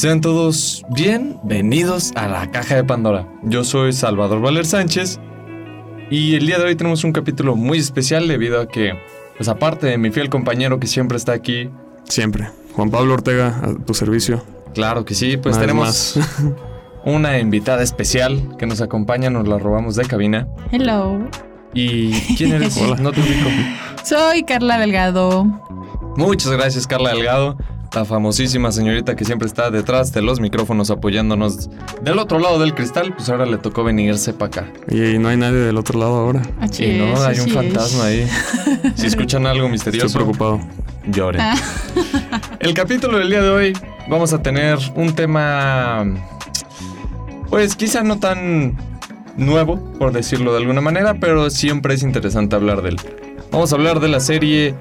Sean todos bienvenidos a la caja de Pandora. Yo soy Salvador Valer Sánchez y el día de hoy tenemos un capítulo muy especial debido a que, pues aparte de mi fiel compañero que siempre está aquí, Siempre. Juan Pablo Ortega, a tu servicio. claro que sí, pues tenemos una invitada especial que nos acompaña, nos la robamos de cabina. Hello. ¿Y quién eres? Hola. No te ubico. Soy Carla Delgado. Muchas gracias, Carla Delgado, la famosísima señorita que siempre está detrás de los micrófonos apoyándonos del otro lado del cristal. Pues ahora le tocó venirse para acá. Y no hay nadie del otro lado ahora. Así Y no, es, hay un fantasma es. ahí. Si escuchan algo misterioso, Estoy preocupado. lloren. Ah. El capítulo del día de hoy vamos a tener un tema, pues quizá no tan nuevo, por decirlo de alguna manera, pero siempre es interesante hablar de él. Vamos a hablar de la serie,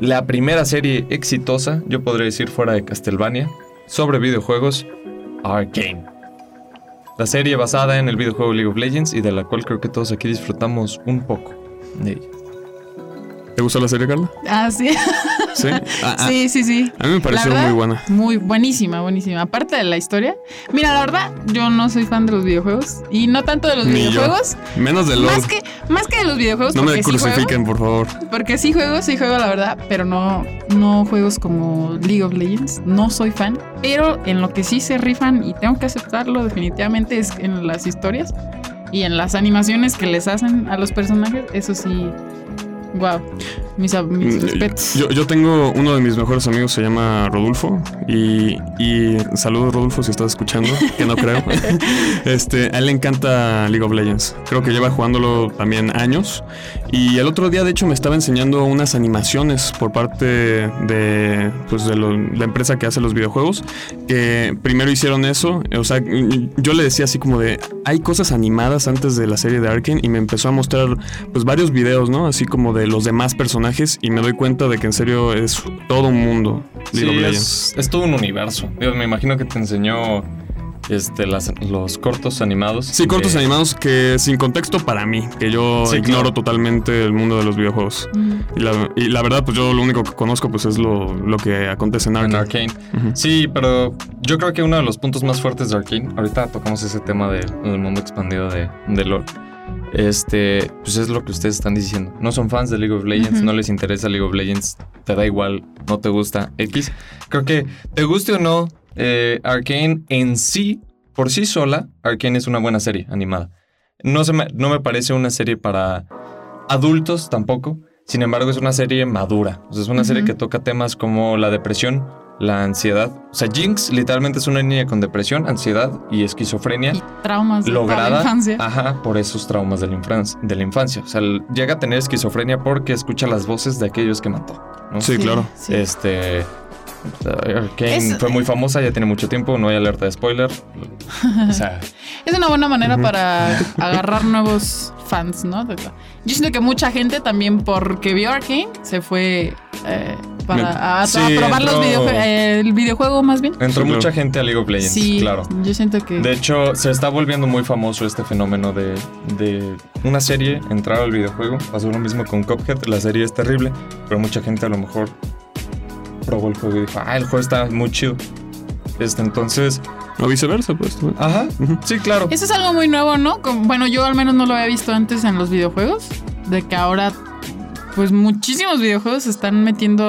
la primera serie exitosa, yo podría decir fuera de Castlevania, sobre videojuegos, Arcane. La serie basada en el videojuego League of Legends y de la cual creo que todos aquí disfrutamos un poco de ella. ¿Te gustó la serie, Carla? Ah, sí. Sí. Ah, ah, sí, sí, sí. A mí me pareció verdad, muy buena. Muy buenísima, buenísima. Aparte de la historia. Mira, la verdad, yo no soy fan de los videojuegos. Y no tanto de los Ni yo. videojuegos. Menos de LOL. Más que, más que de los videojuegos. No me sí crucifiquen, por favor. porque sí juego, sí juego, la verdad. Pero no, no juegos como League of Legends. No soy fan. Pero en lo que sí se rifan, y tengo que aceptarlo definitivamente, es en las historias. Y en las animaciones que les hacen a los personajes. Eso sí. Wow. Mis, mis Mm, respetos. Yo, yo tengo uno de mis mejores amigos, se llama Rodolfo. Y, y saludos, Rodolfo, si estás escuchando, que no creo. este, a él le encanta League of Legends. Creo que lleva jugándolo también años. Y el otro día, de hecho, me estaba enseñando unas animaciones por parte de, pues, de lo- la empresa que hace los videojuegos. Que primero hicieron eso. O sea, yo le decía así como de, hay cosas animadas antes de la serie de Arkane. Y me empezó a mostrar, pues, varios videos, ¿no? Así como de los demás personajes. Y me doy cuenta de que en serio es todo un mundo. League of Sí, Legends. es, es todo un universo. Dios, me imagino que te enseñó este, las- los cortos animados. Sí, cortos de- animados que sin contexto para mí, que yo Sí, ignoro claro. totalmente el mundo de los videojuegos. Mm. Y la, y la verdad, pues yo lo único que conozco pues es lo, lo que acontece en Arkane. Arcane. Sí, pero yo creo que uno de los puntos más fuertes de Arcane, ahorita tocamos ese tema de- del mundo expandido de, de LoL. Este, pues es lo que ustedes están diciendo. No son fans de League of Legends, no les interesa League of Legends, te da igual, no te gusta X. Creo que te guste o no, eh, Arcane en sí, por sí sola, Arcane es una buena serie animada. No, se me, no me parece una serie para adultos tampoco. Sin embargo, es una serie madura. O sea, es una serie que toca temas como la depresión, la ansiedad. O sea, Jinx literalmente es una niña con depresión, ansiedad y esquizofrenia Y traumas de lograda la infancia. ajá, por esos traumas de la, infancia, de la infancia. O sea, llega a tener esquizofrenia porque escucha las voces de aquellos que mató. ¿no? Sí, claro. sí. Este. Arkane Es- fue muy famosa, ya tiene mucho tiempo, no hay alerta de spoiler. O sea, Es una buena manera para agarrar nuevos fans, ¿no? De- Yo siento que mucha gente también porque vio Arkane se fue eh, para Me- a, a Sí, probar los entró- videojue- eh, el videojuego más bien. entró Sí, mucha gente a League of Legends, sí, claro. yo siento que De hecho, se está volviendo muy famoso este fenómeno de, de una serie entrar al videojuego. Pasó lo mismo con Cuphead. La serie es terrible, pero mucha gente a lo mejor probó el juego y dijo, ah, el juego está muy chido. Este, entonces, O viceversa, pues. ajá, sí, claro. eso es algo muy nuevo, ¿no? Como- bueno, yo al menos no lo había visto antes en los videojuegos, de que ahora pues muchísimos videojuegos se están metiendo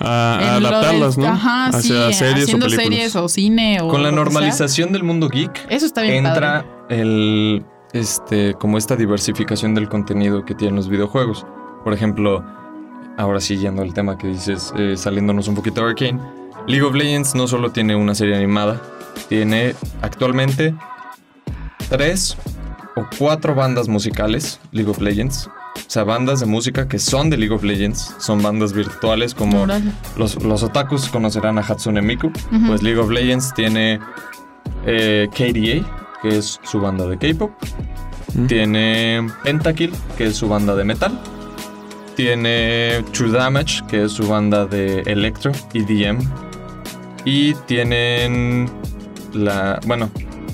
A, a adaptarlas, del- ¿no? Ajá, sí, Hacia series haciendo o películas. series o cine o Con la normalización del mundo geek, Eso está bien entra padre. el este como esta diversificación del contenido que tienen los videojuegos. Por ejemplo, ahora sí yendo al tema que dices, eh, saliéndonos un poquito de Arcane, League of Legends no solo tiene una serie animada, tiene actualmente tres o cuatro bandas musicales League of Legends. O sea, bandas de música que son de League of Legends, son bandas virtuales como los, los otakus conocerán a Hatsune Miku. Pues League of Legends tiene eh, KDA, que es su banda de K-pop. Tiene Pentakill, que es su banda de metal. Tiene True Damage, que es su banda de electro y DM. Y tienen la. Bueno,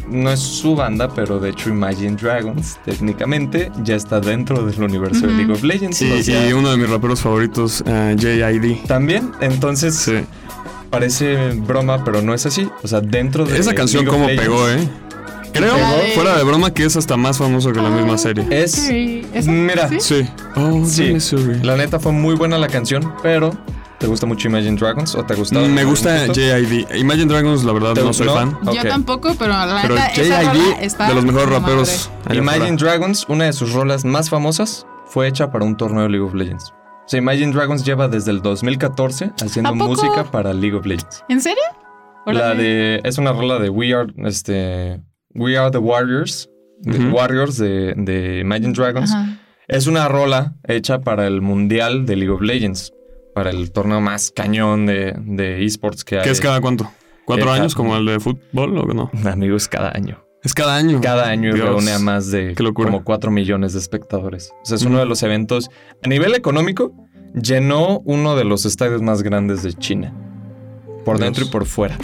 no es su banda, pero de hecho Imagine Dragons, técnicamente, ya está dentro del universo de. League of Legends. Sí, o sea, y uno de mis raperos favoritos, eh, J.I.D. También, entonces, Sí. parece broma, pero no es así. O sea, dentro de. Esa canción League como Legends, pegó, ¿eh? Creo, fuera de broma, que es hasta más famoso que la misma serie. Es. Mira, ¿Sí? Sí. Oh, Sí, la neta fue muy buena la canción, pero ¿te gusta mucho Imagine Dragons o te? Mm, Me en algún gusta? JID. Imagine Dragons, la verdad, ¿Te no soy fan. Yo tampoco, pero la Pero JID, de los mejores raperos. Imagine. Dragons, una de sus rolas más famosas, fue hecha para un torneo de League of Legends. O sea, Imagine Dragons lleva desde el 2014 haciendo música para League of Legends. ¿En serio? La de es una rola de We Are este We Are the Warriors. Warriors de, de Imagine Dragons. Ajá. Es una rola hecha para el mundial de League of Legends, para el torneo más cañón de, de esports que hay. ¿Qué es cada cuánto? ¿Cuatro Eh, años cada- como el de fútbol o no? Amigos, cada año. Es cada año. Cada año Dios. reúne a más de como 4 millones de espectadores. O sea, es Mm. uno de los eventos a nivel económico. Llenó uno de los estadios más grandes de China. Por Dios. dentro y por fuera.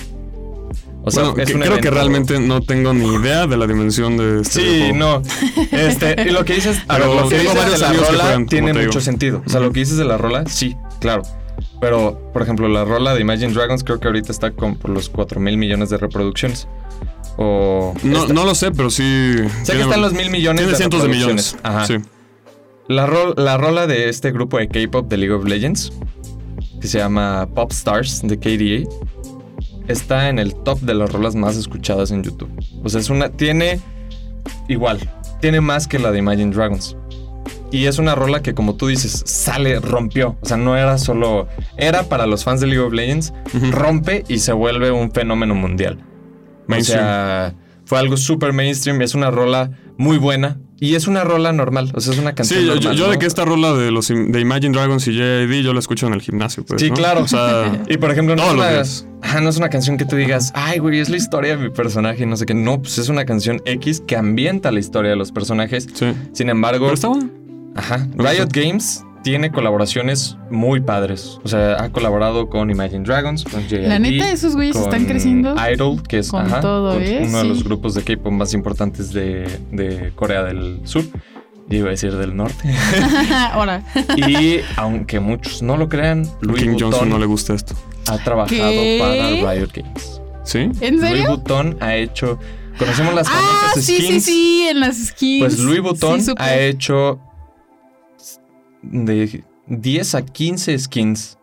O sea, Bueno, es que- un creo que realmente no tengo ni idea de la dimensión de este Sí, no. Este, y lo que dices, a ver, Pero lo que dices de la rola tiene mucho sentido. O sea, lo que dices de la rola, sí, claro. Pero, por ejemplo, la rola de Imagine Dragons creo que ahorita está con por los 4 mil millones de reproducciones. O. No, no lo sé, pero sí. Sé que están los mil millones Tiene de cientos de millones. Ajá. Sí. La, ro- la rola de este grupo de K-pop de League of Legends, que se llama Pop Stars de KDA, está en el top de las rolas más escuchadas en YouTube. O sea, es una. Tiene. Igual. Tiene más que la de Imagine Dragons. Y es una rola que, como tú dices, sale, rompió. O sea, no era solo. Era para los fans de League of Legends, rompe y se vuelve un fenómeno mundial. Mainstream. O sea, fue algo súper mainstream. Es una rola muy buena. Y es una rola normal. O sea, es una canción Sí, yo, normal. yo ¿no? de que esta rola de los de Imagine Dragons y JID yo la escucho en el gimnasio, pues. Sí, ¿no? claro. O sea, Y por ejemplo, no es, una, ajá, no es una canción que tú digas, ay, güey, es la historia de mi personaje y no sé qué. No, pues es una canción X que ambienta la historia de los personajes. sí. Sin embargo, Pero está bueno. Ajá, Riot. Games tiene colaboraciones muy padres. O sea, ha colaborado con Imagine Dragons, con JID. La neta, esos güeyes con están creciendo. Idol, que es con ajá, todo, con ¿eh? uno de los grupos de K-pop más importantes de, de Corea del Sur. Y iba a decir del norte. Ahora. y aunque muchos no lo crean, Louis King Johnson no le gusta esto. ha trabajado ¿Qué? para Riot Games. ¿Sí? ¿En Louis serio? Vuitton ha hecho. Conocemos las Ah, famosas sí, skins. sí, sí, en las skins. Pues Louis Vuitton Sí, ha hecho de 10 a 15 skins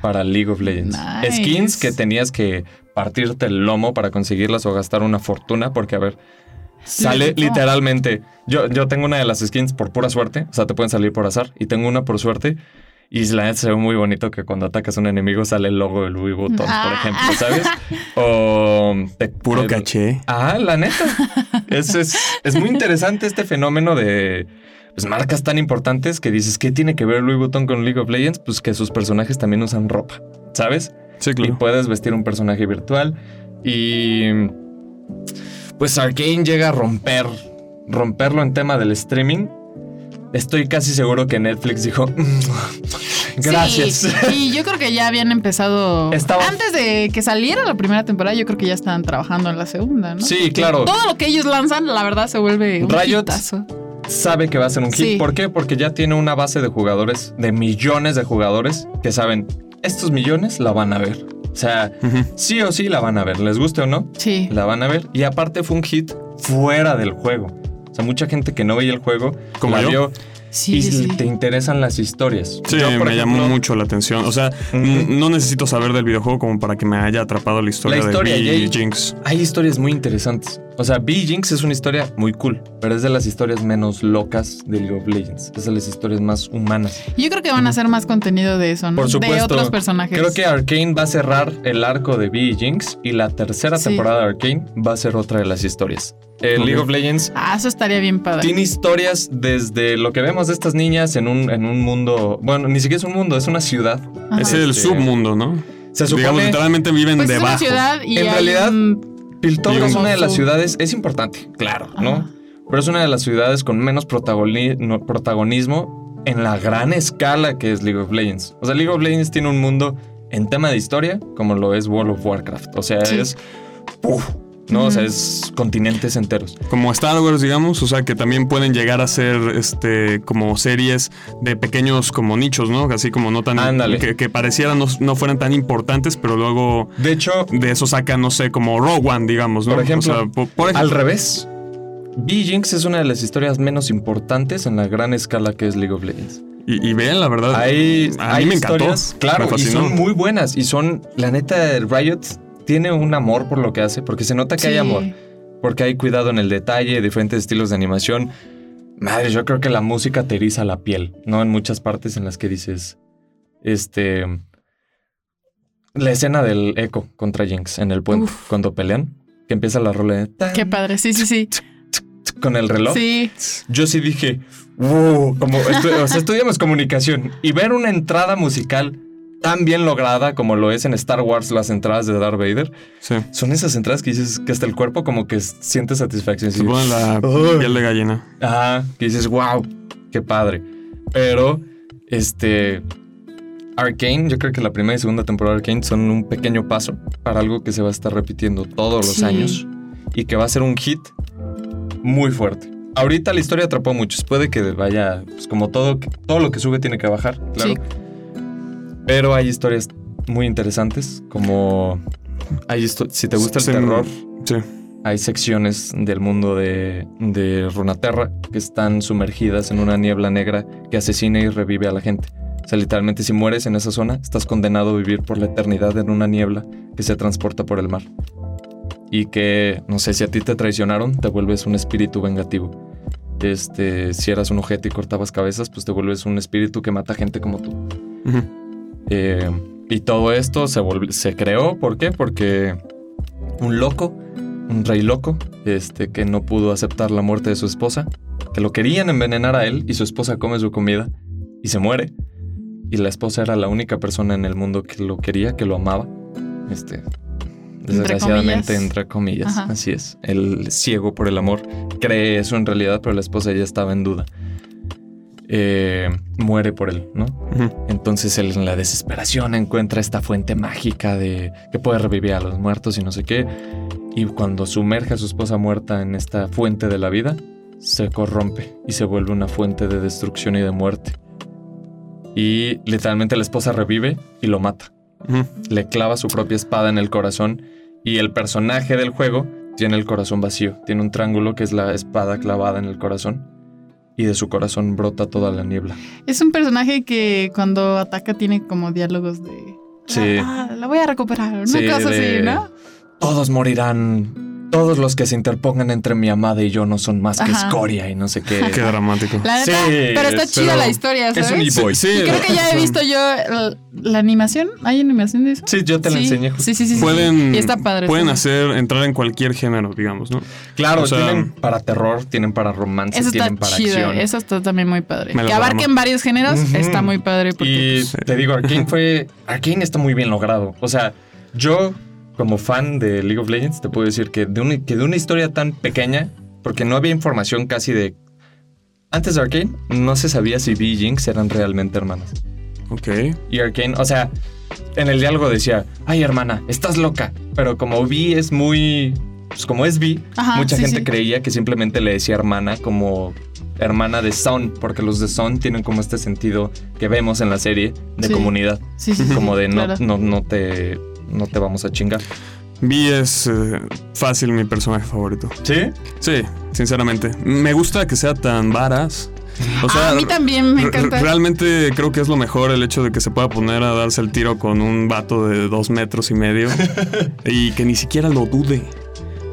para League of Legends. Nice. Skins que tenías que partirte el lomo para conseguirlas o gastar una fortuna porque a ver sale Literal. literalmente. Yo, yo tengo una de las skins por pura suerte, o sea, te pueden salir por azar y tengo una por suerte. Y la neta se ve muy bonito que cuando atacas a un enemigo sale el logo de Louis Vuitton, por Ah. ejemplo, ¿sabes? O te- Puro el- caché. Ah, la neta. es, es, es muy interesante este fenómeno de pues, marcas tan importantes que dices, ¿qué tiene que ver Louis Vuitton con League of Legends? Pues que sus personajes también usan ropa, ¿sabes? Sí, Y claro. puedes vestir un personaje virtual. Y pues Arkane llega a romper, romperlo en tema del streaming. Estoy casi seguro que Netflix dijo, "Mm, gracias. Sí, y yo creo que ya habían empezado. Estaba- Antes de que saliera la primera temporada, yo creo que ya estaban trabajando en la segunda, ¿no? Sí, Porque claro. Todo lo que ellos lanzan, la verdad, se vuelve un Riot hitazo. Sabe que va a ser un hit. Sí. ¿Por qué? Porque ya tiene una base de jugadores, de millones de jugadores, que saben, estos millones la van a ver. O sea, sí o sí la van a ver, les guste o no, Sí. la van a ver. Y aparte fue un hit fuera del juego. O sea, mucha gente que no veía el juego Como la yo. vio Sí, y sí. te interesan las historias. Sí, Yo, me llamó mucho la atención. O sea, no necesito saber del videojuego como para que me haya atrapado la historia, La historia, de Jinx. Hay historias muy interesantes. O sea, Jinx es una historia muy cool, pero es de las historias menos locas de League of Legends. Es de las historias más humanas. Yo creo que van a hacer más contenido de eso, ¿no? Por De supuesto. otros personajes. Creo que Arkane va a cerrar el arco de B Jinx y la tercera Sí. temporada de Arkane va a ser otra de las historias. Eh. League of Legends Ah, eso estaría bien padre. tiene historias desde lo que vemos de estas niñas en un, en un mundo. Bueno, ni siquiera es un mundo, es una ciudad. Ajá. Es el Este, submundo, ¿no? Se supone. Digamos, literalmente viven Pues es una debajo. ciudad y En hay realidad, un- Piltover es una de las ciudades. Es importante, claro, ¿no? Pero es una de las ciudades con menos protagoni- no- protagonismo en la gran escala que es League of Legends. O sea, League of Legends tiene un mundo en tema de historia como lo es World of Warcraft. O sea, Sí. es... uf, ¿no? O sea, es continentes enteros. Como Star Wars, digamos, o sea, que también pueden llegar a ser este como series de pequeños como nichos, ¿no? Así como no tan Ándale. que, que parecieran no, no fueran tan importantes, pero luego De hecho, de eso sacan, no sé, como Rogue One, digamos, ¿no? Por ejemplo, O sea, po- por, al revés, B-Jinx es una de las historias menos importantes en la gran escala que es League of Legends. Y, y vean, la verdad, Hay, a hay mí me encantó. historias, claro, me y son muy buenas. Y son, la neta, Riot tiene un amor por lo que hace, porque se nota que hay amor. Porque hay cuidado en el detalle, diferentes estilos de animación. Madre, yo creo que la música te eriza la piel, ¿no? En muchas partes en las que dices, este... La escena del eco contra Jinx en el puente, Uf. cuando pelean, que empieza la rola de... tan, Qué padre, sí, sí, sí. Con el reloj. Sí. Yo sí dije, wow, como estu- o sea, estudiamos comunicación y ver una entrada musical tan bien lograda como lo es en Star Wars las entradas de Darth Vader, Sí. son esas entradas que dices que hasta el cuerpo como que siente satisfacción. Se así, ponen la piel de gallina. Ajá, que dices, wow, qué padre. Pero, este, Arkane, yo creo que la primera y segunda temporada de Arkane son un pequeño paso para algo que se va a estar repitiendo todos los Sí. años y que va a ser un hit muy fuerte. Ahorita la historia atrapó a muchos. Puede que vaya, pues como todo, todo lo que sube tiene que bajar, claro. Sí. Pero hay historias muy interesantes, como hay si te gusta el terror, Sí. hay secciones del mundo de, de Runaterra que están sumergidas en una niebla negra que asesina y revive a la gente. O sea, literalmente si mueres en esa zona, estás condenado a vivir por la eternidad en una niebla que se transporta por el mar. Y que, no sé, si a ti te traicionaron, te vuelves un espíritu vengativo. Este, si eras un ojete y cortabas cabezas, pues te vuelves un espíritu que mata gente como tú. Ujú. Eh, y todo esto se, creó, ¿por qué? Porque un loco, un rey loco, este, que no pudo aceptar la muerte de su esposa, que lo querían envenenar a él y su esposa come su comida y se muere. Y la esposa era la única persona en el mundo que lo quería, que lo amaba. Este, desgraciadamente, comillas. entre comillas, así es. El ciego por el amor cree eso en realidad, pero la esposa ya estaba en duda. Eh, muere por él, ¿no? Entonces él en la desesperación encuentra esta fuente mágica de que puede revivir a los muertos y no sé qué. Y cuando sumerge a su esposa muerta en esta fuente de la vida, se corrompe y se vuelve una fuente de destrucción y de muerte. Y literalmente la esposa revive y lo mata. Le clava su propia espada en el corazón y el personaje del juego tiene el corazón vacío. Tiene un triángulo que es la espada clavada en el corazón. Y de su corazón brota toda la niebla. Es un personaje que cuando ataca tiene como diálogos de. Sí. Ah, la voy a recuperar. Una Sí, cosa de- así, ¿no? Todos morirán. Todos los que se interpongan entre mi amada y yo no son más que Ajá. escoria y no sé qué. Qué dramático. La neta, Sí, pero está chida pero la historia, es un e-boy. Sí, Y creo que ya he visto yo la, la animación. ¿Hay animación de eso? Sí, yo te la sí. enseñé. justo. Sí, sí, sí. sí. Pueden, Y está padre. pueden hacer, entrar en cualquier género, digamos, ¿no? Claro, O sea, tienen para terror, tienen para romance, Eso está tienen para chido, acción. eso está también muy padre. Que abarquen armo. varios géneros, está muy padre porque Y te digo, Arkane fue. Arkane está muy bien logrado. O sea, yo, como fan de League of Legends, te puedo decir que de, una, que de una historia tan pequeña, porque no había información casi de. Antes de Arkane, no se sabía si Vi y Jinx eran realmente hermanas. Ok. Y Arkane, o sea, en el diálogo decía, ay hermana, estás loca. Pero como Vi es muy... Pues como es Vi, mucha sí, gente sí. creía que simplemente le decía hermana como hermana de Son, porque los de Son tienen como este sentido que vemos en la serie de Sí. comunidad, sí, sí, sí, como de no, claro. no, no te no te vamos a chingar. Vi es eh, fácil mi personaje favorito. ¿Sí? Sí, sinceramente. Me gusta que sea tan varas. O sea, Ah, a mí también me encanta. Realmente creo que es lo mejor el hecho de que se pueda poner a darse el tiro con un vato de dos metros y medio y que ni siquiera lo dude.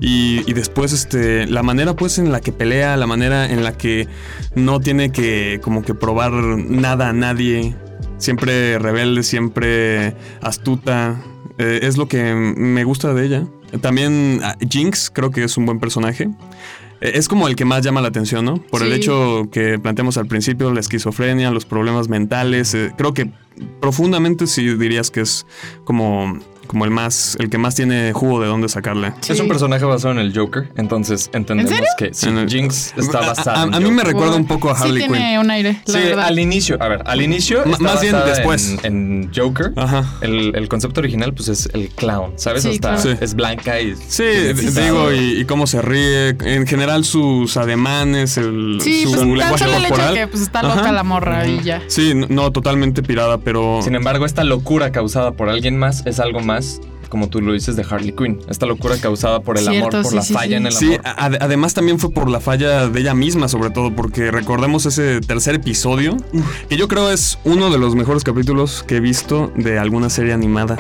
Y, y después, este, la manera pues en la que pelea, la manera en la que no tiene que como que probar nada a nadie, siempre rebelde, siempre astuta, eh, es lo que me gusta de ella. También ah, Jinx creo que es un buen personaje. Eh, Es como el que más llama la atención, ¿no? Por el hecho que planteamos al principio, la esquizofrenia, los problemas mentales. eh, creo que profundamente sí dirías que es como, como el más, el que más tiene jugo de dónde sacarle. Sí. Es un personaje basado en el Joker, entonces entendemos serio? que sí, En el- Jinx está A- basada a, en a mí me recuerda un poco a Sí Harley tiene Quinn. un aire, la Sí, verdad. al inicio, a ver, al inicio M- está más bien después. en, en Joker. Ajá. El, el concepto original, pues es el clown, ¿sabes? Sí, Hasta claro. Sí. es blanca y. Sí, tiene digo, y, y cómo se ríe. En general, sus ademanes, el, Sí, su pues lenguaje solo el hecho corporal. de que pues, está loca Ajá. la morra y ya. Sí, no, totalmente pirada, pero. Sin embargo, esta locura causada por alguien más es algo más, como tú lo dices, de Harley Quinn. Esta locura causada por el Cierto, amor, por sí, la sí, falla sí. en el Sí, amor. a- además también fue por la falla de ella misma, sobre todo, porque recordemos ese tercer episodio, que yo creo es uno de los mejores capítulos que he visto de alguna serie animada.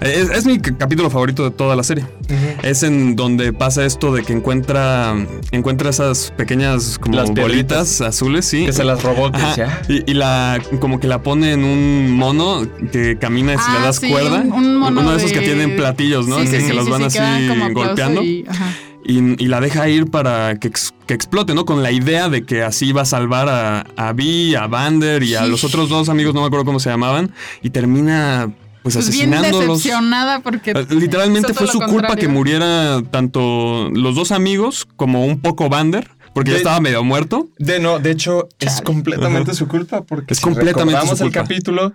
Es, es mi capítulo favorito de toda la serie. Es en donde pasa esto de que encuentra, encuentra esas pequeñas como Las bolitas azules, sí. Que se las robó, "Ah, y, y la como que la pone en un mono que camina y si Ah, le das sí, cuerda. un- un mono uno de esos que tienen platillos, ¿no? Sí, que, sí, que sí, los sí, van así golpeando. y- ajá. Y, y la deja ir para que, ex- que explote, ¿no? Con la idea de que así va a salvar a, a Vi, a Vander y a los otros dos amigos, no me acuerdo cómo se llamaban. Y termina pues, Pues bien asesinándolos. decepcionada porque. Eh, Literalmente fue su culpa que muriera tanto los dos amigos como un poco Vander, porque ya estaba medio muerto. De no, de hecho, es completamente su culpa porque Es si completamente recordamos su el capítulo,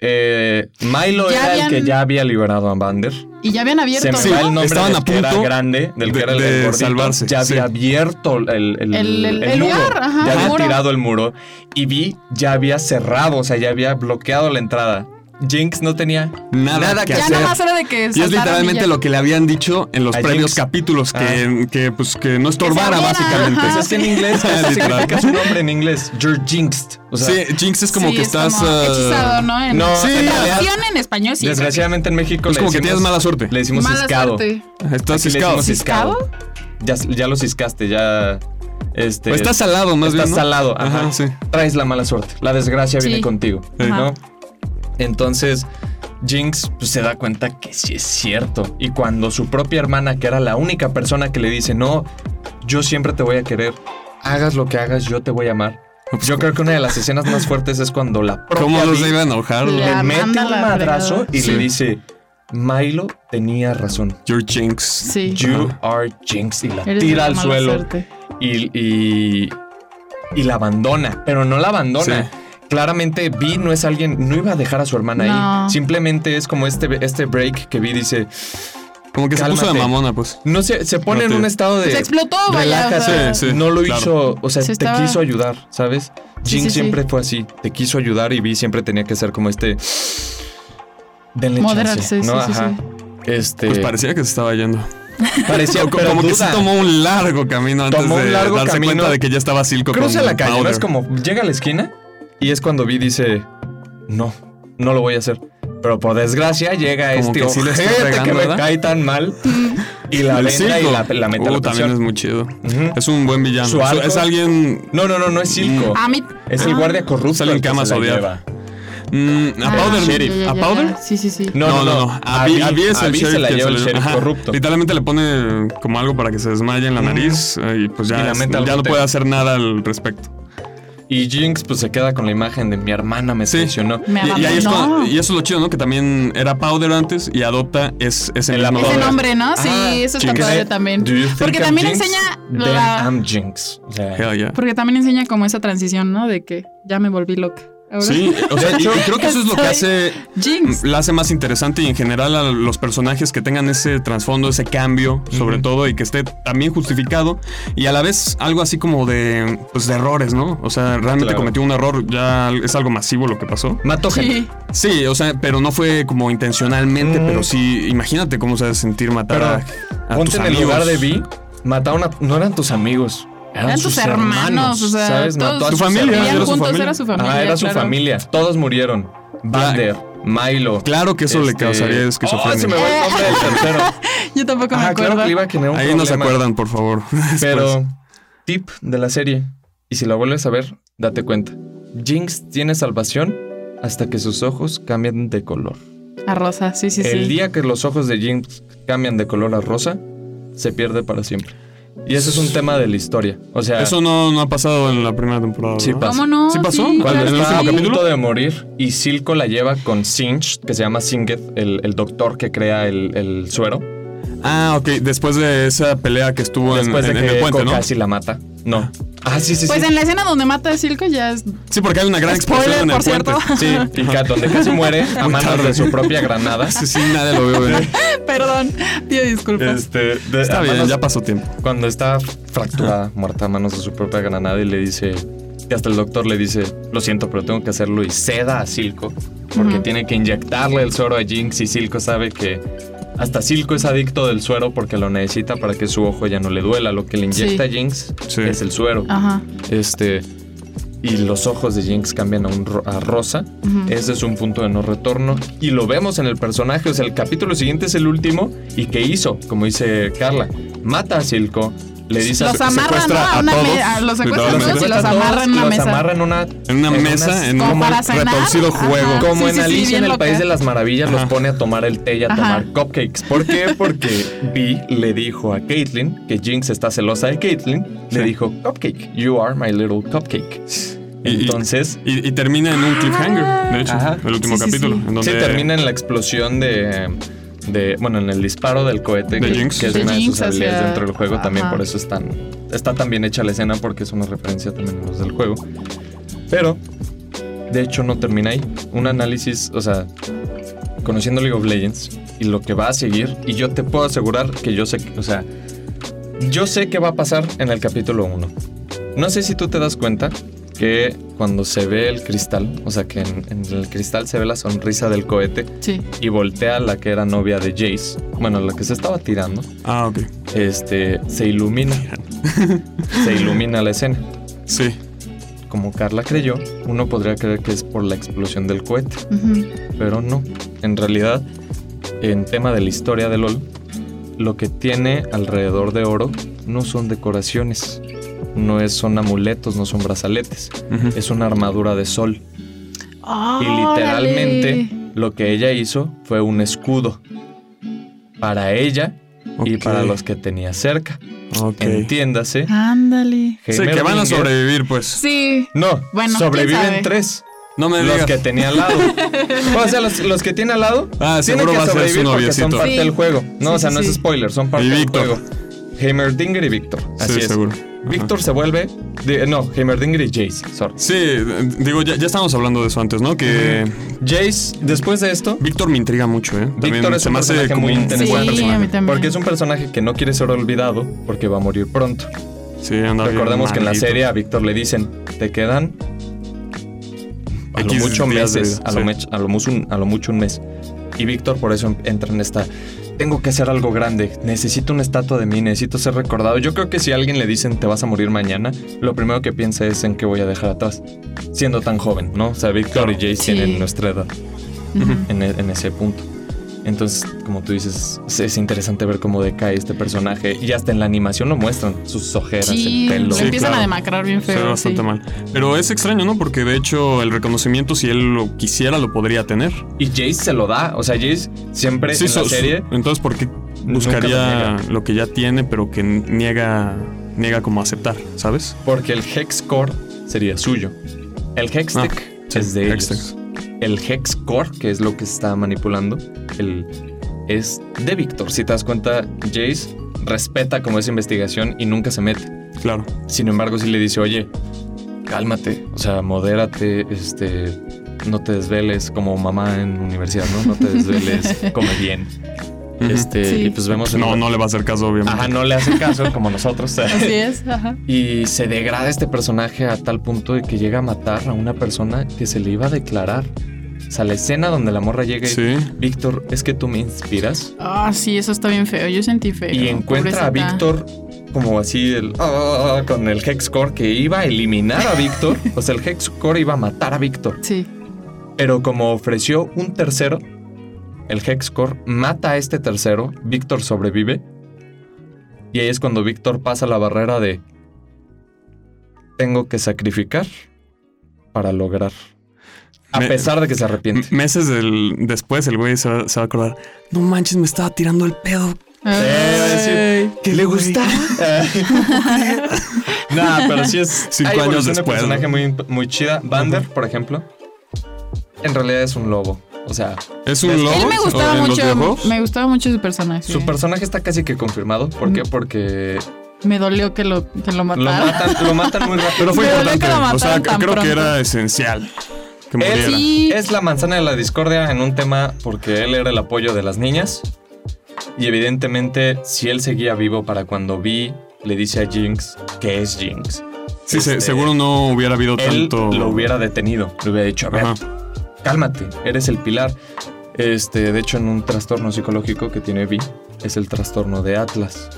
eh, Milo Ya era el que ya había liberado a Vander. Y ya habían abierto. Se Sí, el nombre estaban del a que era punto grande, del que de- era el, de gordito. salvarse, Ya sí. había abierto el, el, El- el- el muro. lugar, ajá, ya el había muro. tirado el muro. Y Vi ya había cerrado, o sea, ya había bloqueado la entrada. Jinx no tenía Nada, nada que que Ya hacer. nada más era de que. Y es literalmente lo que le habían dicho en los A previos Jinx. capítulos, que, que, pues que no estorbara básicamente. ajá. Pues es que en inglés significa su nombre en inglés. You're jinxed. O sea, sí, Jinx es como Sí, que es estás... como ah, hechizado, ¿no? En, No, Sí, en en traducción en español sí. desgraciadamente en México Es le como que decimos- tienes mala suerte. Le decimos Mala ciscado. suerte. Estás ciscado. ciscado. Ya, ya lo ciscaste, ya. Este, O estás salado más estás bien, ¿no? salado. Ajá, Ajá, sí. Traes la mala suerte. La desgracia Sí. viene contigo. ¿no? Entonces, Jinx pues, se da cuenta que sí es cierto. Y cuando su propia hermana, que era la única persona que le dice, no, yo siempre te voy a querer, hagas lo que hagas, yo te voy a amar. Yo creo que una de las escenas más fuertes es cuando la propia ¿Cómo los iba a enojar? Le mete un madrazo y Sí. le dice, Milo tenía razón. Your Jinx. Sí. You are Jinx. Y la Eres tira al suelo y, y, y la abandona, pero no la abandona. Sí. Claramente Vi no es alguien, no iba a dejar a su hermana No. ahí. Simplemente es como este, este break que Vi dice, Como que se puso de mamona, pues. no sé, se pone No en un estado de... Se explotó, vaya. o sea, Sí, sí. no lo claro. hizo, o sea, Se te estaba- quiso ayudar, ¿sabes? Sí, sí. siempre fue así, te quiso ayudar y Vi siempre tenía que ser como este... Denle Moderarse, chance, ¿no? sí, sí, Ajá. sí. Este, Pues parecía que se estaba yendo. parecía como pero como que duda. se tomó un largo camino antes Tomó un de largo darse camino. cuenta de que ya estaba Silco con Cruza la calle, ¿no? Es como llega a la esquina y es cuando Vi dice, no, no lo voy a hacer. Pero por desgracia llega Como este que sí que me ¿verdad? cae tan mal y la venda y la, la mete a la Uh, también es muy chido. Ujú. Es un buen villano. Su Es- arco- Es alguien. No, no, no, no es Silco. A mí. Es el ah. guardia corrupto. Salen el que la odiar. mm, a Ah, Powder. sheriff. ya, ya, ¿A ya, Powder? ya. Sí, sí, sí. No, no, no. A A Vi Vi- a Vi es a el Vi se sheriff la lleva el sheriff ajá. corrupto. Literalmente le pone como algo para que se desmaye en la nariz eh, y pues Y ya, la es- ya no puede hacer nada al respecto. Y Jinx pues se queda con la imagen de mi hermana me Sí. traicionó. Me Y, y ahí es abandonó. cuando- y eso es lo chido, ¿no? Que también era Powder antes y adopta es, es el apodo. Ese nombre. nombre, ¿no? Sí, Ah, eso está padre también. Do you think Porque I'm también Jinx? enseña Then la. I'm Jinx. Yeah. Porque también enseña como esa transición, ¿no? De que ya me volví loca. Ahora, Sí, o sea, De y- hecho, y creo que eso es lo que hace Jinx. la hace más interesante y en general a los personajes que tengan ese trasfondo, ese cambio, sobre todo, y que esté también justificado y a la vez algo así como de, pues, de errores, ¿no? O sea, realmente Claro. cometió un error, ya es algo masivo lo que pasó. Mato gente. Sí. Sí, o sea, pero no fue como intencionalmente, Mm. pero sí, imagínate cómo se debe sentir matar Pero a, a Ponte tus en el amigos. lugar de Vi. Mataron a. No eran tus amigos. Eran, sus hermanos, o sea, ¿sabes? todos Su familia, era su juntos, familia. era su familia. Ah, era su claro. familia. Todos murieron. Vander, Milo. Claro que eso le este- causaría Oh, esquizofrenia. se me va el nombre del tercero. Yo tampoco me acuerdo. claro que iba a generar un Ahí no se problema. acuerdan, por favor. Pero, tip de la serie. Y si la vuelves a ver, date cuenta. Jinx tiene salvación hasta que sus ojos cambian de color. A Rosa, sí, sí, sí. El día que los ojos de Jinx cambian de color a rosa, se pierde para siempre. Y ese es un tema de la historia. O sea, Eso no, no ha pasado en la primera temporada. Sí pasa. ¿Cómo no? ¿Sí pasó? Sí, cuando ¿En el claro está que a último capítulo? de morir y Silco la lleva con Sinch, que se llama Singed, el, el doctor que crea el, el suero. Ah, ok. Después de esa pelea que estuvo en, Después de en- en que el puente, ¿no? casi la mata. No. Ah, sí, sí, Pues sí. en la escena donde mata a Silco ya es. Sí, porque hay una gran Spoiler, explosión en el por cierto. puente. Sí, y ca- donde casi muere a manos tarde. de su propia granada. Sí, sí, nadie lo vio venir. Perdón, pido disculpas. Este, de- Está a bien, manos- ya pasó tiempo. Cuando está fracturada, muerta a manos de su propia granada y le dice, y hasta el doctor le dice, lo siento, pero tengo que hacerlo y ceda a Silco, porque tiene que inyectarle el suero a Jinx y Silco sabe que hasta Silco es adicto del suero porque lo necesita para que su ojo ya no le duela. Lo que le inyecta Sí. Jinx Sí. es el suero. Ajá. Este, y los ojos de Jinx cambian a, un ro- a rosa. Ese es un punto de no retorno. Y lo vemos en el personaje. O sea, el capítulo siguiente es el último. ¿Y qué hizo? Como dice Carla. Mata a Silco. Le dice Los amarran, ¿no? secuestra A a una todos, me- a- los todos y los secuestra a todos amarra en una los mesa. amarra en una, En una en mesa, en Como un retorcido Ajá. juego. Como Sí, en sí, sí, Alicia en el loca. País de las Maravillas los pone a tomar el té y a Ajá. tomar cupcakes. ¿Por qué? Porque Vi le dijo a Caitlyn que Jinx está celosa de Caitlyn. Le dijo, Cupcake, you are my little cupcake. Y- Entonces, Y, y termina en un cliffhanger, de hecho, Ajá. el último capítulo. sí. En donde sí, termina en la explosión de, de- bueno, en el disparo del cohete, De que, Jinx. que es De una de sus habilidades hacia- dentro del juego. También Ajá. por eso es tan, está tan bien hecha la escena, porque es una referencia también a los del juego. Pero, de hecho, no termina ahí. Un análisis, o sea, conociendo League of Legends y lo que va a seguir, y yo te puedo asegurar que yo sé, o sea, yo sé qué va a pasar en el capítulo 1. No sé si tú te das cuenta que cuando se ve el cristal, o sea, que en, en el cristal se ve la sonrisa del cohete Sí. y voltea a la que era novia de Jace, bueno, la que se estaba tirando, Ah, ok. este, se ilumina. se ilumina la escena. Sí. Como Carla creyó, uno podría creer que es por la explosión del cohete, pero no. En realidad, en tema de la historia de LOL, lo que tiene alrededor de oro no son decoraciones, no es, son amuletos, no son brazaletes, es una armadura de sol. Y literalmente lo que ella hizo fue un escudo para ella y para los que tenía cerca. Entiéndase. Ándale. Sí, que van a sobrevivir, pues. Sí. No, Bueno, ¿quién sobreviven tres. No me Los digas. que tenía al lado. o sea, los, los que tiene al lado Ah, tienen seguro que va a ser sobrevivir su porque son parte Sí. del juego. No, Sí, o sea, sí, no es spoiler, son parte Y del juego. Heimerdinger y Víctor. Así sí, es. seguro. Víctor se vuelve. de- no, Heimerdinger y Jace. Sorry. Sí, eh, digo, ya, ya estábamos hablando de eso antes, ¿no? Que Jace, después de esto, Víctor me intriga mucho, ¿eh? También Víctor es se un me personaje como muy interesante. Sí, a mí también. porque es un personaje que no quiere ser olvidado porque va a morir pronto. Sí, anda bien Recordemos que en la serie a Víctor le dicen, te quedan a lo X mucho meses, a, lo sí. mech- a, lo mucho un, a lo mucho un mes. Y Víctor por eso entra en esta, tengo que hacer algo grande, necesito una estatua de mí, necesito ser recordado. Yo creo que si a alguien le dicen, te vas a morir mañana, lo primero que piensa es en qué voy a dejar atrás, siendo tan joven, ¿no? O sea, Víctor y Jace Sí. tienen nuestra edad en, e- en ese punto. Entonces, como tú dices, es, es interesante ver cómo decae este personaje. Y hasta en la animación lo muestran, sus ojeras, Sí, el pelo. lo Sí, empiezan claro. a demacrar bien Se ve feo. bastante sí. mal. Pero es extraño, ¿no? Porque de hecho el reconocimiento, si él lo quisiera, lo podría tener. Y Jace se lo da. O sea, Jace siempre Sí, en la serie. Entonces, ¿por qué buscaría lo lo, que ya tiene, pero que niega, niega como aceptar, ¿sabes? Porque el Hex Core sería suyo. El Hextech Ah, sí, es de ellos. El Hex Core, que es lo que se está manipulando, el, es de Víctor. Si te das cuenta, Jace respeta como esa investigación y nunca se mete. Claro. Sin embargo, si le dice, oye, cálmate, o sea, modérate, este, no te desveles como mamá en universidad, ¿no? No te desveles, come bien. Este, Sí. y pues vemos No, no le va a hacer caso, obviamente. Ajá, no le hace caso como nosotros. Así es. Ajá. Y se degrada este personaje a tal punto de que llega a matar a una persona que se le iba a declarar. O sea, la escena donde la morra llega y Sí. Víctor, es que tú me inspiras. Ah, sí, eso está bien feo. Yo sentí feo. y encuentra a. Víctor como así el, ah, con el Hexcore que iba a eliminar a Víctor. o sea, el Hexcore iba a matar a Víctor. Sí. Pero como ofreció un tercero, el Hexcore mata a este tercero, Víctor sobrevive. Y ahí es cuando Víctor pasa la barrera de tengo que sacrificar para lograr. A Me- pesar de que se arrepiente. Meses del, después el güey se va, se va a acordar. No manches, me estaba tirando el pedo. Eh, va a decir, ¿Qué le gusta? Nah, pero sí es. Cinco hay años después, personaje muy, muy chida. Bander, por ejemplo. En realidad es un lobo. O sea, ¿Es un lobo? Él me gustaba mucho. Me gustaba mucho su personaje. su personaje está casi que confirmado. ¿Por qué? Porque Me dolió que lo, que lo lo mataran. matan, lo matan muy rápido. Pero fue Me dolió importante. que lo O sea, creo que era esencial que Él. Sí. es la manzana de la discordia en un tema porque él era el apoyo de las niñas. Y evidentemente, si él seguía vivo para cuando Vi le dice a Jinx que es Jinx. Sí, este, seguro no hubiera habido él tanto. lo hubiera detenido. Le hubiera dicho, a ver, Ajá. cálmate, eres el pilar. Este, de hecho, en un trastorno psicológico que tiene Vi, es el trastorno de Atlas.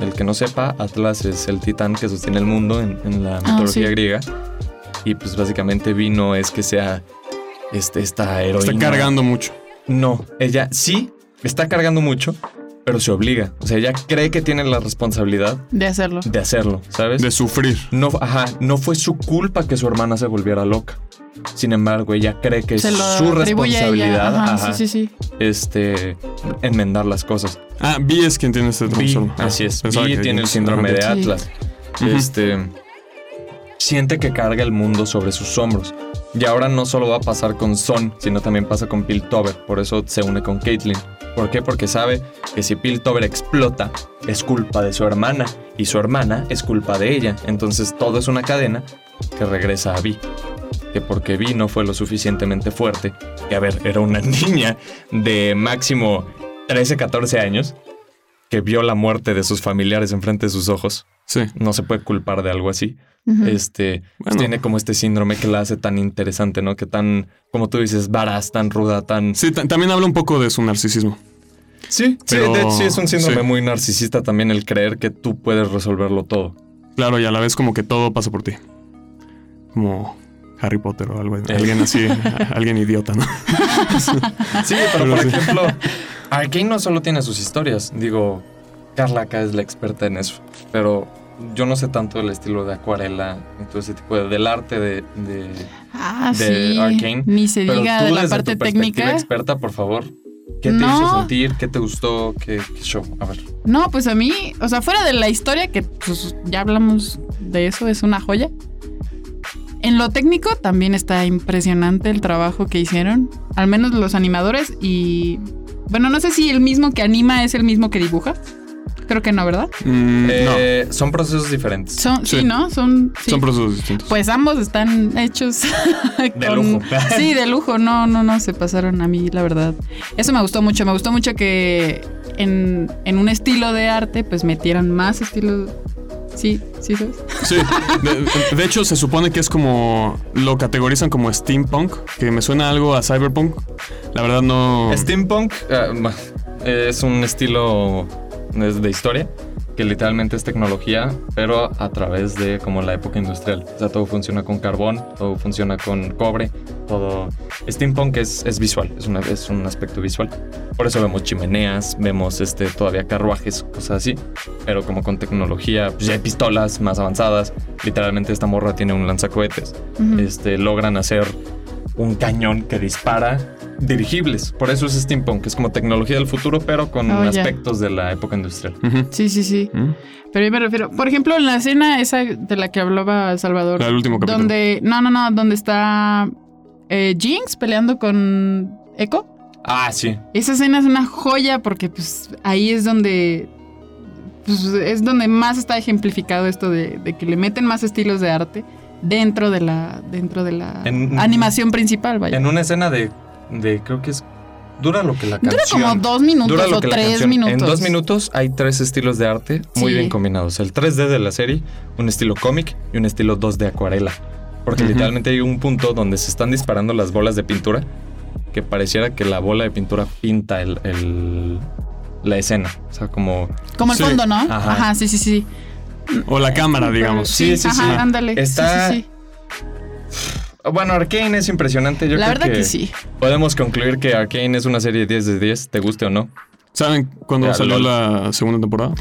El que no sepa, Atlas es el titán que sostiene el mundo en, en la Ah, mitología sí. griega. Y pues básicamente Vi no es que sea este, esta heroína. Está cargando mucho. No, ella sí está cargando mucho, pero se obliga. O sea, ella cree que tiene la responsabilidad De hacerlo. de hacerlo, ¿sabes? De sufrir. No, ajá, no fue su culpa que su hermana se volviera loca. Sin embargo, ella cree que es su responsabilidad Ajá, ajá, Sí, sí, sí. este enmendar las cosas. Ah, Vi es quien tiene este trastorno. Así es. pensaba Vi que- tiene el síndrome de Sí. Atlas. Este siente que carga el mundo sobre sus hombros. Y ahora no solo va a pasar con Son, sino también pasa con Piltover. Por eso se une con Caitlyn. ¿Por qué? Porque sabe que si Piltover explota, es culpa de su hermana. Y su hermana es culpa de ella. Entonces todo es una cadena que regresa a Vi. Que porque Vi no fue lo suficientemente fuerte. Que a ver, era una niña de máximo 13, 14 años. Que vio la muerte de sus familiares enfrente de sus ojos. Sí. No se puede culpar de algo así este pues tiene como este síndrome que la hace tan interesante, ¿no? Que tan, como tú dices, varaz, tan ruda, tan. Sí, ta- también habla un poco de su narcisismo. Sí, Pero- sí, de hecho, sí es un síndrome sí. muy narcisista también el creer que tú puedes resolverlo todo. Claro, y a la vez como que todo pasa por ti. Como Harry Potter o algo. Eh. Alguien así, alguien idiota, ¿no? Sí, pero Pero por sí. ejemplo, Arkane no solo tiene sus historias. Digo, Carla acá es la experta en eso. Pero yo no sé tanto del estilo de acuarela y todo ese tipo de, del arte de. de- Ah, de sí. Arcane, Ni se pero diga tú de la desde parte tu técnica. experta, por favor. ¿Qué te No. hizo sentir? ¿Qué te gustó? ¿Qué, qué show? A ver. No, pues a mí, o sea, fuera de la historia, que pues ya hablamos de eso, es una joya. En lo técnico también está impresionante el trabajo que hicieron, al menos los animadores y... Bueno, no sé si el mismo que anima es el mismo que dibuja. Creo que no, ¿verdad? Mm, Eh, Son procesos diferentes. Son, sí. Sí. ¿no? Son... no, sí. son procesos distintos. Pues ambos están hechos De lujo. Sí, de lujo. No, no, no, se pasaron a mí, la verdad. Eso me gustó mucho. Me gustó mucho que en, en un estilo de arte, pues metieran más estilos. Sí, sí, ¿sabes? Sí, de, de hecho se supone que es como lo categorizan como steampunk, que me suena algo a cyberpunk. La verdad no. Steampunk bah, es un estilo es de historia que literalmente es tecnología, pero a través de como la época industrial. O sea, todo funciona con carbón, todo funciona con cobre, todo... Steampunk es, es visual, es, una, es un aspecto visual. Por eso vemos chimeneas, vemos este, todavía carruajes, cosas así, pero como con tecnología, pues ya hay pistolas más avanzadas. Literalmente esta morra tiene un lanzacohetes. Este, logran hacer un cañón que dispara dirigibles. Por eso es steampunk, que es como tecnología del futuro, pero con Oh, ya. aspectos de la época industrial. Sí, sí, sí. Mm. Pero yo me refiero, por ejemplo, en la escena esa de la que hablaba Salvador. La del último capítulo. Donde, no, no, no, donde está eh, Jinx peleando con Echo. Ah, sí. Esa escena es una joya porque pues ahí es donde pues, es donde más está ejemplificado esto de, de que le meten más estilos de arte dentro de la dentro de la En- animación principal, vaya. En una escena de, de creo que es dura lo que la Dura canción. como dos minutos Dura lo o que la tres canción. minutos. En dos minutos hay tres estilos de arte muy Sí. bien combinados. El 3D de la serie, un estilo cómic y un estilo 2 de acuarela. Porque literalmente hay un punto donde se están disparando las bolas de pintura que pareciera que la bola de pintura pinta el, el- la escena. O sea, como... Como el Sí. fondo, ¿no? Ajá. Ajá. sí, sí, sí. O la cámara, digamos. Sí, sí, ajá, sí. ándale. Sí, Está- sí, sí. Bueno, Arkane es impresionante. Yo La creo verdad que, sí. Podemos concluir que Arkane es una serie de 10 de 10, te guste o no. ¿Saben cuándo Ya, salió lol. la segunda temporada?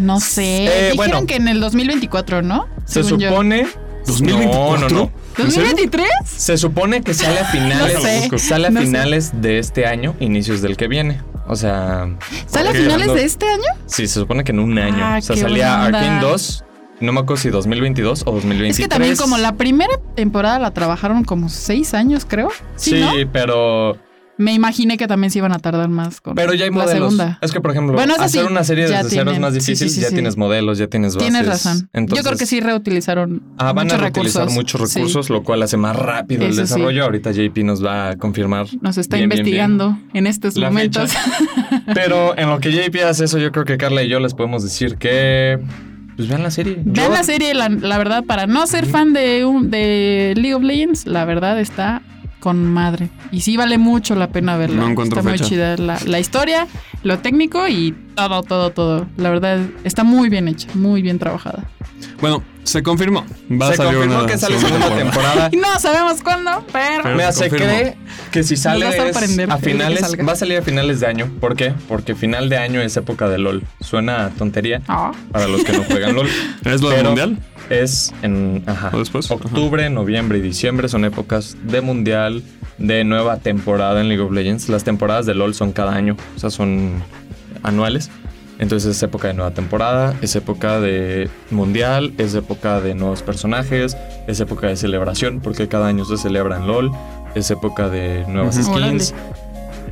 No sé. Eh, Dijeron bueno. que en el 2024, ¿no? Se Según yo. supone... ¿2024? No, no, no. ¿En serio? ¿2023? Se supone que sale a finales, No sé. sale a No sé. finales de este año, inicios del que viene. O sea, ¿Sale a finales de este año? sí, se supone que en un año. Ah, o sea, salía. Arkane 2. No me acuerdo si 2022 o 2023. Es que también como la primera temporada la trabajaron como seis años, creo. Sí, Sí, ¿no? pero Me imaginé que también se iban a tardar más con pero ya hay la modelos. segunda. Es que por ejemplo, Bueno, hacer sí, una serie desde cero es más difícil, sí, ya tienes modelos, ya tienes bases. Tienes razón. Entonces, Yo creo que sí reutilizaron Ah, van muchos a reutilizar recursos. muchos recursos, lo cual hace más rápido el Eso desarrollo. Ahorita JP nos va a confirmar. Nos está bien, bien, bien. investigando en estos momentos. Pero en lo que JP hace eso, yo creo que Carla y yo les podemos decir que. Pues vean la serie. Vean la serie, la, la verdad, para no ser fan de, un- de League of Legends, la verdad está con madre. Y sí vale mucho la pena verla. No encuentro está fecha. muy chida la, la historia, lo técnico y todo, todo, todo. La verdad, está muy bien hecha, muy bien trabajada. Bueno, se confirmó. Va a Se salir confirmó una que sale segunda temporada. Y no sabemos cuándo, pero... Pero- Me se cree que si sale a a finales, va a salir a finales de año. ¿Por qué? Porque final de año es época de LOL. Suena a tontería Ah, para los que no juegan LOL. ¿Es lo del mundial? Es en ajá, ¿O después? octubre, noviembre y diciembre son épocas de mundial, de nueva temporada en League of Legends. Las temporadas de LOL son cada año, o sea, son anuales. Entonces es época de nueva temporada, es época de mundial, es época de nuevos personajes, es época de celebración, porque cada año se celebra en LOL, es época de nuevas skins.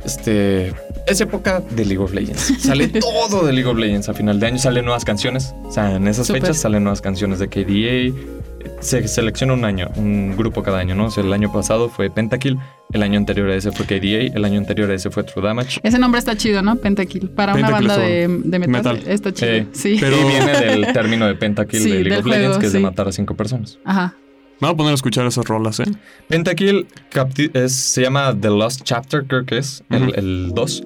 Este, es época de League of Legends. Sale todo de League of Legends a final de año, salen nuevas canciones. O sea, en esas fechas salen nuevas canciones de KDA. Se selecciona un año, un grupo cada año, ¿no? O sea, el año pasado fue Pentakill, el año anterior a ese fue KDA, el año anterior a ese fue True Damage. ese nombre está chido, ¿no? Pentakill. Para una banda de, de metal, Metal. está chido. Eh, sí. pero- viene del término de Pentakill Sí, de League of Legends, juego, que es de matar a cinco personas. Ajá. Me voy a poner a escuchar esas rolas, ¿eh? Pentakill es- se llama The Lost Chapter, creo que es, el 2.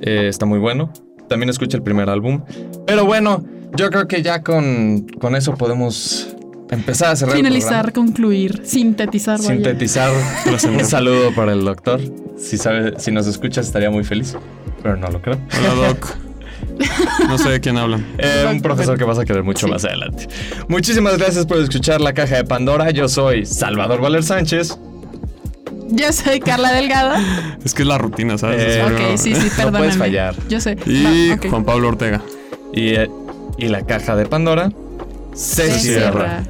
está muy bueno. También escuché el primer álbum. Pero bueno, yo creo que ya con, con eso podemos empezar a cerrar Finalizar, el concluir, sintetizar. vaya. Sintetizar. un saludo para el doctor. Si, sabe, si nos escuchas estaría muy feliz, pero no lo creo. Hola, Doc. No sé de quién hablan. Eh, un profesor que vas a querer mucho Sí. más adelante. Muchísimas gracias por escuchar La Caja de Pandora. Yo soy Salvador Valer Sánchez. Yo soy Carla Delgado. Es que es la rutina, ¿sabes? Eh, ok, sí, sí, No perdóname. puedes fallar. Yo sé. Y Va. Juan Pablo Ortega. Y, eh, y La Caja de Pandora se, Se cierra. cierra.